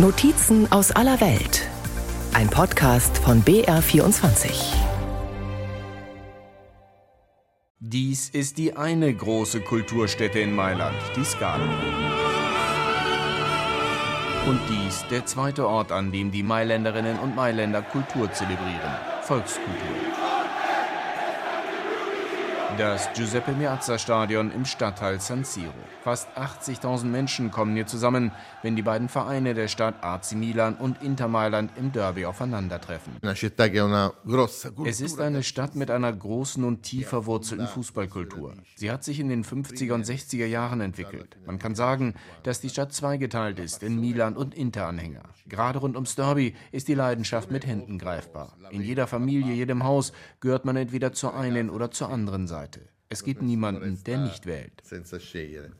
Notizen aus aller Welt. Ein Podcast von BR24. Dies ist die eine große Kulturstätte in Mailand, die Scala. Und dies der zweite Ort, an dem die Mailänderinnen und Mailänder Kultur zelebrieren, Volkskultur. Das Giuseppe Meazza Stadion im Stadtteil San Siro. Fast 80.000 Menschen kommen hier zusammen, wenn die beiden Vereine der Stadt AC Milan und Inter Mailand im Derby aufeinandertreffen. Es ist eine Stadt mit einer großen und tief verwurzelten Fußballkultur. Sie hat sich in den 50er und 60er Jahren entwickelt. Man kann sagen, dass die Stadt zweigeteilt ist in Milan und Inter-Anhänger. Gerade rund ums Derby ist die Leidenschaft mit Händen greifbar. In jeder Familie, jedem Haus gehört man entweder zur einen oder zur anderen Seite. Seite. Es gibt niemanden, der nicht wählt,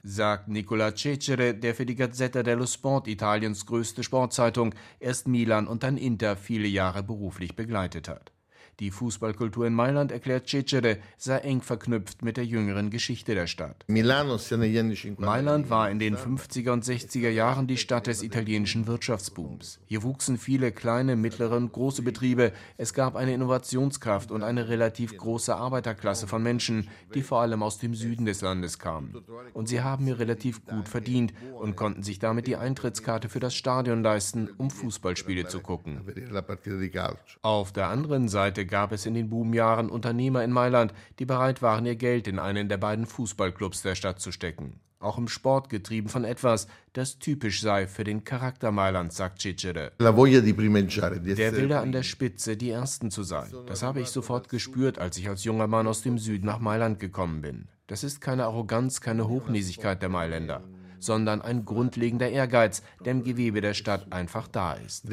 sagt Nicola Cecere, der für die Gazzetta dello Sport, Italiens größte Sportzeitung, erst Milan und dann Inter viele Jahre beruflich begleitet hat. Die Fußballkultur in Mailand, erklärt Cecere, sei eng verknüpft mit der jüngeren Geschichte der Stadt. Mailand war in den 50er und 60er Jahren die Stadt des italienischen Wirtschaftsbooms. Hier wuchsen viele kleine, mittlere und große Betriebe. Es gab eine Innovationskraft und eine relativ große Arbeiterklasse von Menschen, die vor allem aus dem Süden des Landes kamen. Und sie haben hier relativ gut verdient und konnten sich damit die Eintrittskarte für das Stadion leisten, um Fußballspiele zu gucken. Auf der anderen Seite gab es in den Boomjahren Unternehmer in Mailand, die bereit waren, ihr Geld in einen der beiden Fußballclubs der Stadt zu stecken. Auch im Sport getrieben von etwas, das typisch sei für den Charakter Mailands, sagt Cicere. Der Wille an der Spitze, die Ersten zu sein. Das habe ich sofort gespürt, als ich als junger Mann aus dem Süden nach Mailand gekommen bin. Das ist keine Arroganz, keine Hochnäsigkeit der Mailänder sondern ein grundlegender Ehrgeiz, der im Gewebe der Stadt einfach da ist.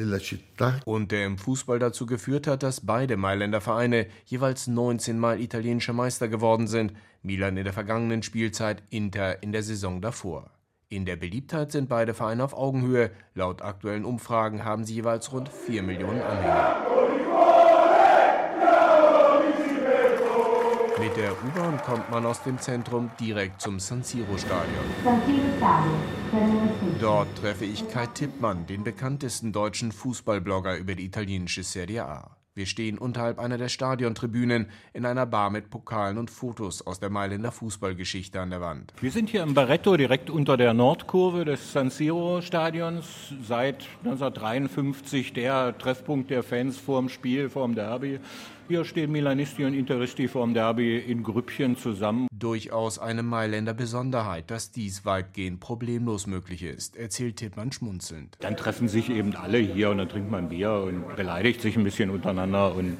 Und der im Fußball dazu geführt hat, dass beide Mailänder Vereine jeweils 19 Mal italienischer Meister geworden sind, Milan in der vergangenen Spielzeit, Inter in der Saison davor. In der Beliebtheit sind beide Vereine auf Augenhöhe. Laut aktuellen Umfragen haben sie jeweils rund 4 Millionen Anhänger. Mit der U-Bahn kommt man aus dem Zentrum direkt zum San Siro-Stadion. Dort treffe ich Kai Tippmann, den bekanntesten deutschen Fußballblogger über die italienische Serie A. Wir stehen unterhalb einer der Stadiontribünen in einer Bar mit Pokalen und Fotos aus der Mailänder Fußballgeschichte an der Wand. Wir sind hier im Barretto direkt unter der Nordkurve des San Siro Stadions. Seit 1953 der Treffpunkt der Fans vorm Spiel, vorm Derby. Hier stehen Milanisti und Interisti vorm Derby in Grüppchen zusammen. Durchaus eine Mailänder Besonderheit, dass dies weitgehend problemlos möglich ist, erzählt Tippmann schmunzelnd. Dann treffen sich eben alle hier und dann trinkt man Bier und beleidigt sich ein bisschen untereinander und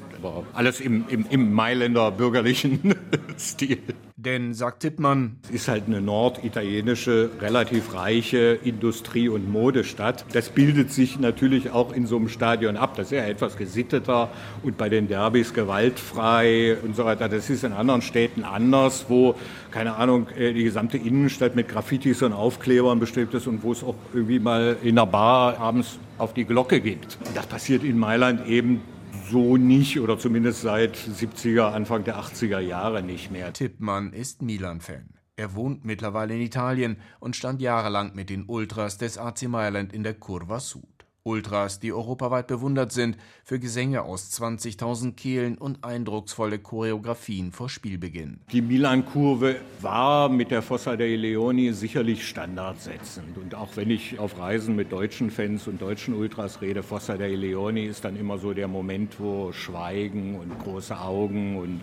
alles im, im, im Mailänder bürgerlichen Stil. Denn, sagt Tippmann, es ist halt eine norditalienische, relativ reiche Industrie- und Modestadt. Das bildet sich natürlich auch in so einem Stadion ab. Das ist ja etwas gesitteter und bei den Derbys gewaltfrei und so weiter. Das ist in anderen Städten anders, wo, keine Ahnung, äh, die gesamte Innenstadt mit Graffitis und Aufklebern bestrebt ist und wo es auch irgendwie mal in der Bar abends auf die Glocke gibt. Das passiert in Mailand eben so nicht oder zumindest seit 70er, Anfang der 80er Jahre nicht mehr. Tippmann ist Milan-Fan. Er wohnt mittlerweile in Italien und stand jahrelang mit den Ultras des AC Mailand in der Curva Sud. Ultras, die europaweit bewundert sind für Gesänge aus 20.000 Kehlen und eindrucksvolle Choreografien vor Spielbeginn. Die Milan-Kurve war mit der Fossa dei Leoni sicherlich standardsetzend. Und auch wenn ich auf Reisen mit deutschen Fans und deutschen Ultras rede, Fossa dei Leoni ist dann immer so der Moment, wo Schweigen und große Augen und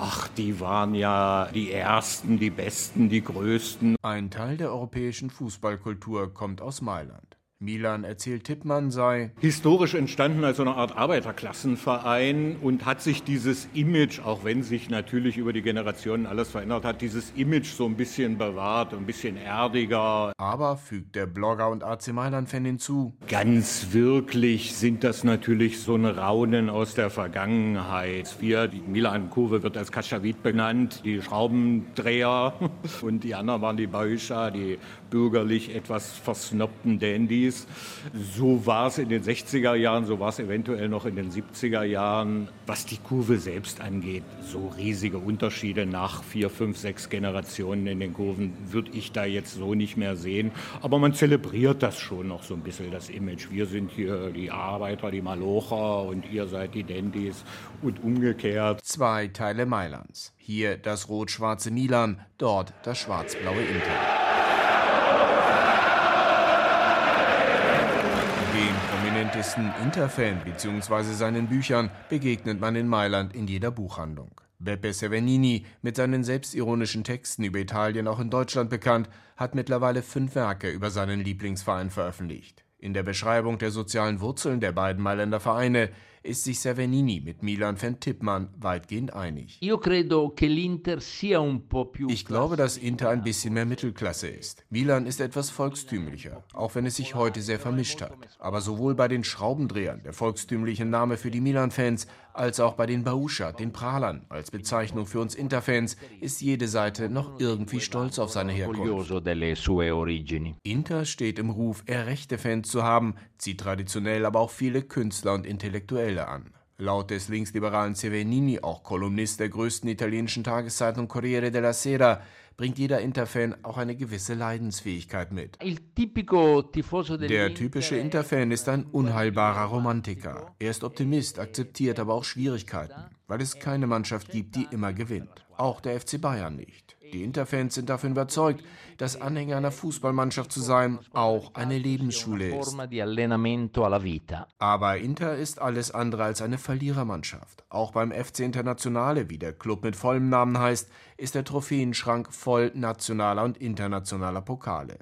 Ach, die waren ja die Ersten, die Besten, die Größten. Ein Teil der europäischen Fußballkultur kommt aus Mailand. Milan erzählt Tippmann sei historisch entstanden als so eine Art Arbeiterklassenverein und hat sich dieses Image, auch wenn sich natürlich über die Generationen alles verändert hat, dieses Image so ein bisschen bewahrt, ein bisschen erdiger. Aber, fügt der Blogger und AC Mailand-Fan hinzu, ganz wirklich sind das natürlich so ein Raunen aus der Vergangenheit. Wir, die Milan-Kurve wird als Kaschawit benannt, die Schraubendreher und die anderen waren die Bauscha, die bürgerlich etwas versnobten Dandys. So war es in den 60er Jahren, so war es eventuell noch in den 70er Jahren. Was die Kurve selbst angeht, so riesige Unterschiede nach vier, fünf, sechs Generationen in den Kurven würde ich da jetzt so nicht mehr sehen. Aber man zelebriert das schon noch so ein bisschen, das Image. Wir sind hier die Arbeiter, die Malocher und ihr seid die Dandys und umgekehrt. Zwei Teile Mailands. Hier das rot-schwarze Milan, dort das schwarz-blaue Inter. Prominentesten Interfan bzw. seinen Büchern begegnet man in Mailand in jeder Buchhandlung. Beppe Severnini, mit seinen selbstironischen Texten über Italien auch in Deutschland bekannt, hat mittlerweile fünf Werke über seinen Lieblingsverein veröffentlicht. In der Beschreibung der sozialen Wurzeln der beiden Mailänder Vereine ist sich Savernini mit Milan van Tippmann weitgehend einig. Ich glaube, dass Inter ein bisschen mehr Mittelklasse ist. Milan ist etwas volkstümlicher, auch wenn es sich heute sehr vermischt hat. Aber sowohl bei den Schraubendrehern, der volkstümliche Name für die Milan-Fans, als auch bei den Bauscha, den Prahlern, als Bezeichnung für uns Interfans, ist jede Seite noch irgendwie stolz auf seine Herkunft. Inter steht im Ruf, eher rechte Fans zu haben, zieht traditionell aber auch viele Künstler und Intellektuelle an. Laut des linksliberalen Severnini, auch Kolumnist der größten italienischen Tageszeitung Corriere della Sera, bringt jeder Interfan auch eine gewisse Leidensfähigkeit mit. Der typische Interfan ist ein unheilbarer Romantiker. Er ist Optimist, akzeptiert aber auch Schwierigkeiten, weil es keine Mannschaft gibt, die immer gewinnt. Auch der FC Bayern nicht. Die Interfans sind davon überzeugt, dass Anhänger einer Fußballmannschaft zu sein auch eine Lebensschule ist. Aber Inter ist alles andere als eine Verlierermannschaft. Auch beim FC Internationale, wie der Club mit vollem Namen heißt, ist der Trophäenschrank voll nationaler und internationaler Pokale.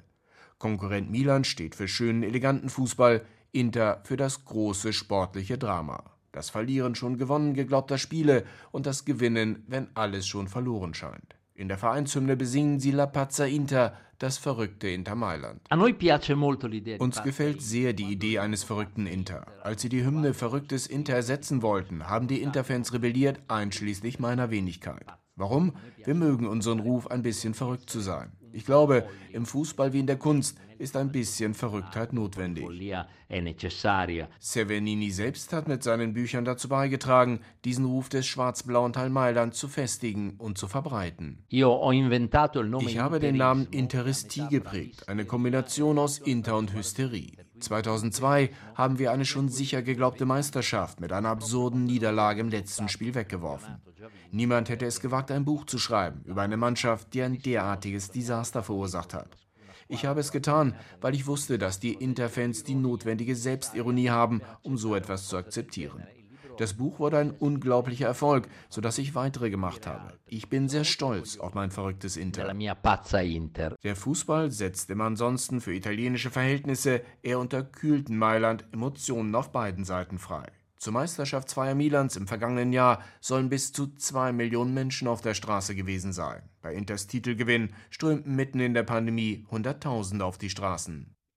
Konkurrent Milan steht für schönen, eleganten Fußball, Inter für das große sportliche Drama. Das Verlieren schon gewonnen geglaubter Spiele und das Gewinnen, wenn alles schon verloren scheint. In der Vereinshymne besingen sie La Pazza Inter, das verrückte Inter Mailand. Uns gefällt sehr die Idee eines verrückten Inter. Als sie die Hymne Verrücktes Inter ersetzen wollten, haben die Interfans rebelliert, einschließlich meiner Wenigkeit. Warum? Wir mögen unseren Ruf, ein bisschen verrückt zu sein. Ich glaube, im Fußball wie in der Kunst ist ein bisschen Verrücktheit notwendig. Severnini selbst hat mit seinen Büchern dazu beigetragen, diesen Ruf des schwarz-blauen Teil Mailand zu festigen und zu verbreiten. Ich habe den Namen Interistie geprägt, eine Kombination aus Inter und Hysterie. 2002 haben wir eine schon sicher geglaubte Meisterschaft mit einer absurden Niederlage im letzten Spiel weggeworfen. Niemand hätte es gewagt, ein Buch zu schreiben über eine Mannschaft, die ein derartiges Desaster verursacht hat. Ich habe es getan, weil ich wusste, dass die Interfans die notwendige Selbstironie haben, um so etwas zu akzeptieren. Das Buch wurde ein unglaublicher Erfolg, sodass ich weitere gemacht habe. Ich bin sehr stolz auf mein verrücktes Inter. Der Fußball setzt im ansonsten für italienische Verhältnisse eher unterkühlten Mailand Emotionen auf beiden Seiten frei. Zur Meisterschaftsfeier Milans im vergangenen Jahr sollen bis zu zwei Millionen Menschen auf der Straße gewesen sein. Bei Inters Titelgewinn strömten mitten in der Pandemie Hunderttausende auf die Straßen.